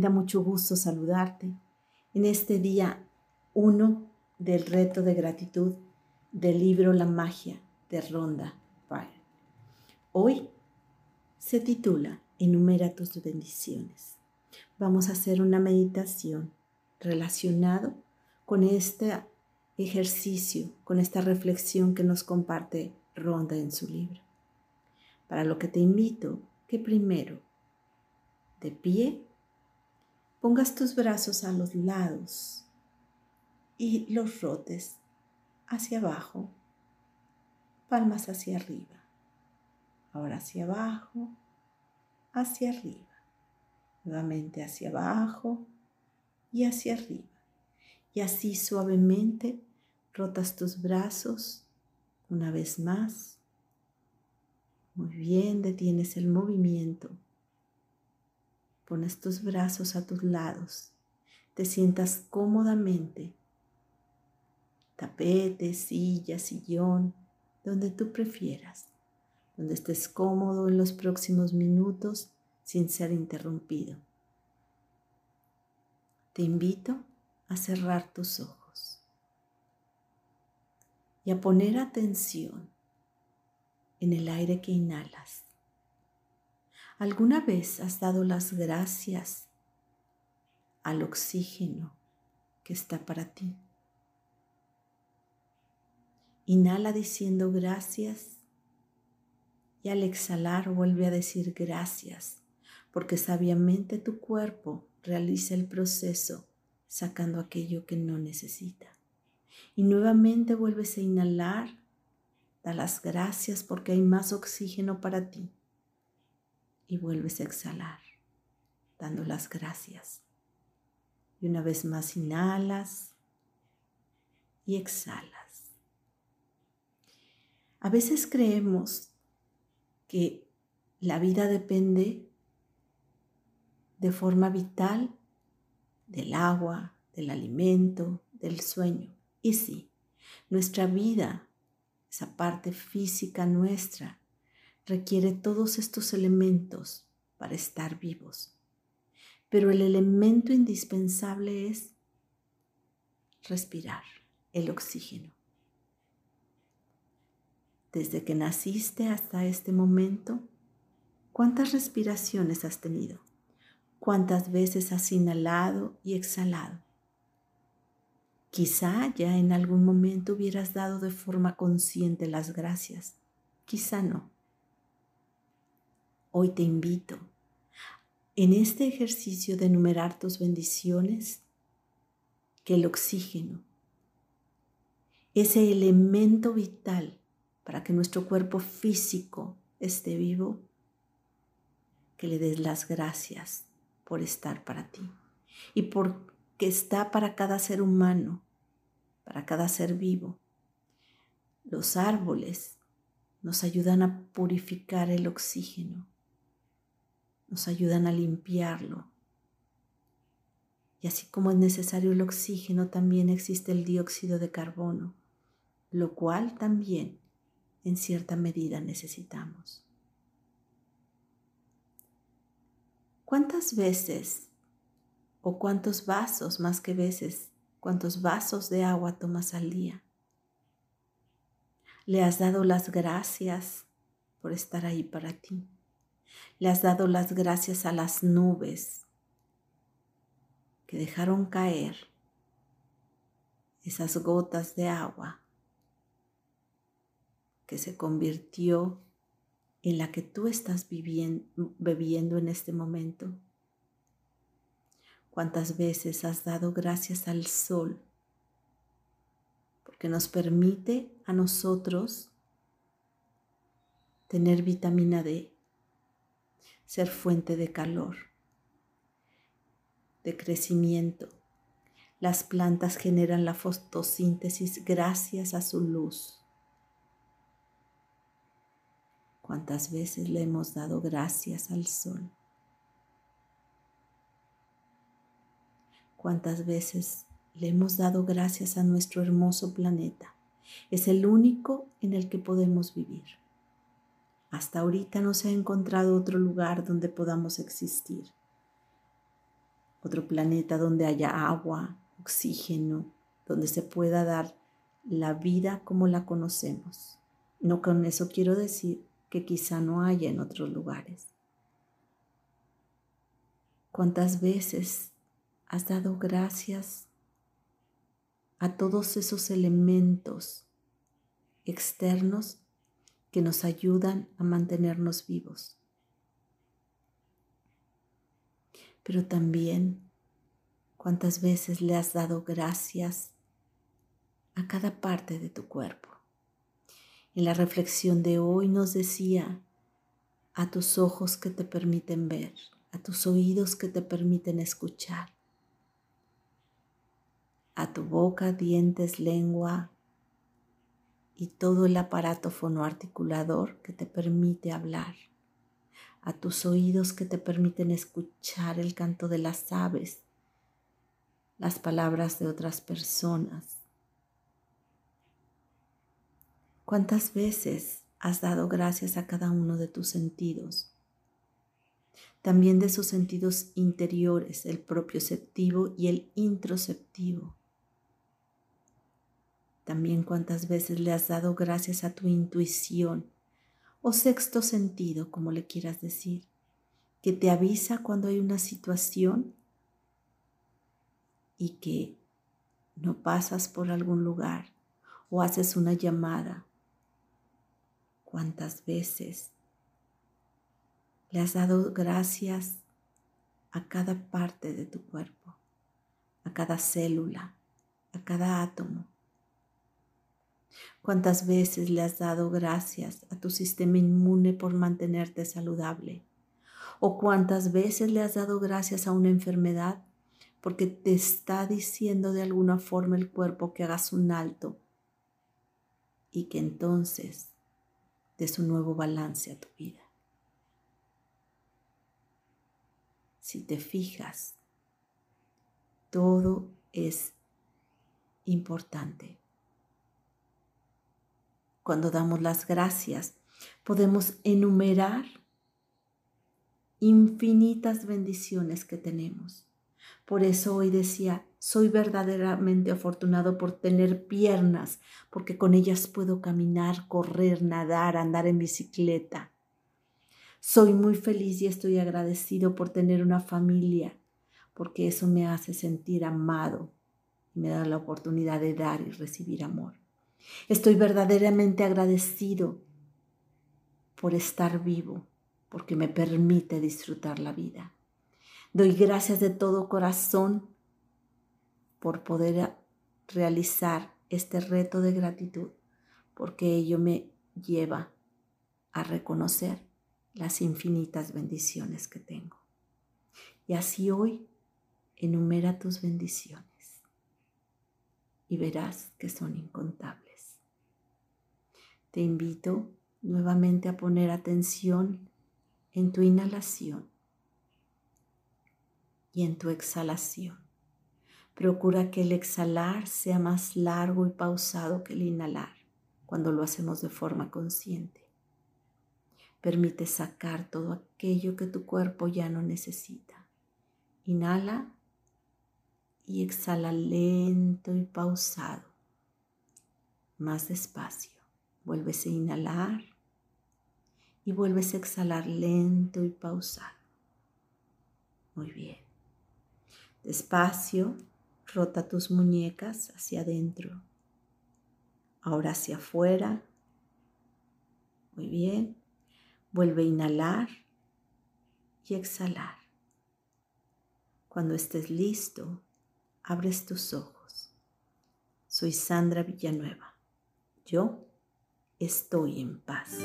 Da mucho gusto saludarte en este día 1 del reto de gratitud del libro La magia de Ronda Byrne. Hoy se titula Enumera tus bendiciones. Vamos a hacer una meditación relacionado con este ejercicio, con esta reflexión que nos comparte Ronda en su libro. Para lo que te invito que primero, de pie, pongas tus brazos a los lados y los rotes hacia abajo, palmas hacia arriba. Ahora hacia abajo, hacia arriba. Nuevamente hacia abajo y hacia arriba. Y así suavemente rotas tus brazos una vez más. Muy bien, detienes el movimiento. Pones tus brazos a tus lados. Te sientas cómodamente. Tapete, silla, sillón, donde tú prefieras. Donde estés cómodo en los próximos minutos sin ser interrumpido. Te invito a cerrar tus ojos y a poner atención en el aire que inhalas. ¿Alguna vez has dado las gracias al oxígeno que está para ti? Inhala diciendo gracias y al exhalar vuelve a decir gracias porque sabiamente tu cuerpo realiza el proceso sacando aquello que no necesita. Y nuevamente vuelves a inhalar. Da las gracias porque hay más oxígeno para ti. Y vuelves a exhalar, dando las gracias. Y una vez más inhalas y exhalas. A veces creemos que la vida depende de forma vital del agua, del alimento, del sueño. Y sí, nuestra vida, esa parte física nuestra, requiere todos estos elementos para estar vivos. Pero el elemento indispensable es respirar el oxígeno. Desde que naciste hasta este momento, ¿cuántas respiraciones has tenido? ¿Cuántas veces has inhalado y exhalado? Quizá ya en algún momento hubieras dado de forma consciente las gracias, quizá no. Hoy te invito en este ejercicio de enumerar tus bendiciones, que el oxígeno, ese elemento vital para que nuestro cuerpo físico esté vivo, que le des las gracias por estar para ti y por que está para cada ser humano, para cada ser vivo. Los árboles nos ayudan a purificar el oxígeno, nos ayudan a limpiarlo. Y así como es necesario el oxígeno, también existe el dióxido de carbono, lo cual también en cierta medida necesitamos. ¿Cuántas veces ¿O cuántos vasos más que veces, cuántos vasos de agua tomas al día? Le has dado las gracias por estar ahí para ti. Le has dado las gracias a las nubes que dejaron caer esas gotas de agua que se convirtió en la que tú estás bebiendo en este momento. ¿Cuántas veces has dado gracias al sol? Porque nos permite a nosotros tener vitamina D, ser fuente de calor, de crecimiento. Las plantas generan la fotosíntesis gracias a su luz. ¿Cuántas veces le hemos dado gracias al sol? cuántas veces le hemos dado gracias a nuestro hermoso planeta. Es el único en el que podemos vivir. Hasta ahorita no se ha encontrado otro lugar donde podamos existir. otro planeta donde haya agua, oxígeno, donde se pueda dar la vida como la conocemos. No con eso quiero decir que quizá no haya en otros lugares. ¿Cuántas veces has dado gracias a todos esos elementos externos que nos ayudan a mantenernos vivos? Pero también cuántas veces le has dado gracias a cada parte de tu cuerpo. En la reflexión de hoy nos decía, a tus ojos que te permiten ver, a tus oídos que te permiten escuchar, a tu boca, dientes, lengua y todo el aparato fonoarticulador que te permite hablar, a tus oídos que te permiten escuchar el canto de las aves, las palabras de otras personas, ¿Cuántas veces has dado gracias a cada uno de tus sentidos? También de sus sentidos interiores, el propioceptivo y el introceptivo. También cuántas veces le has dado gracias a tu intuición o sexto sentido, como le quieras decir, que te avisa cuando hay una situación y que no pasas por algún lugar o haces una llamada cuántas veces le has dado gracias a cada parte de tu cuerpo, a cada célula, a cada átomo. Cuántas veces le has dado gracias a tu sistema inmune por mantenerte saludable. O cuántas veces le has dado gracias a una enfermedad porque te está diciendo de alguna forma el cuerpo que hagas un alto y que entonces des un nuevo balance a tu vida. Si te fijas, todo es importante. Cuando damos las gracias, podemos enumerar infinitas bendiciones que tenemos. Por eso hoy decía, soy verdaderamente afortunado por tener piernas, porque con ellas puedo caminar, correr, nadar, andar en bicicleta. Soy muy feliz y estoy agradecido por tener una familia, porque eso me hace sentir amado y me da la oportunidad de dar y recibir amor. Estoy verdaderamente agradecido por estar vivo, porque me permite disfrutar la vida. Doy gracias de todo corazón por poder realizar este reto de gratitud, porque ello me lleva a reconocer las infinitas bendiciones que tengo. Y así hoy enumera tus bendiciones y verás que son incontables. Te invito nuevamente a poner atención en tu inhalación y en tu exhalación. Procura que el exhalar sea más largo y pausado que el inhalar cuando lo hacemos de forma consciente. Permite sacar todo aquello que tu cuerpo ya no necesita. Inhala y exhala lento y pausado. Más despacio. Vuelves a inhalar y vuelves a exhalar lento y pausado. Muy bien. Despacio Rota tus muñecas hacia adentro. Ahora hacia afuera. Muy bien. Vuelve a inhalar y exhalar. Cuando estés listo, abres tus ojos. Soy Sandra Villanueva. Yo estoy en paz.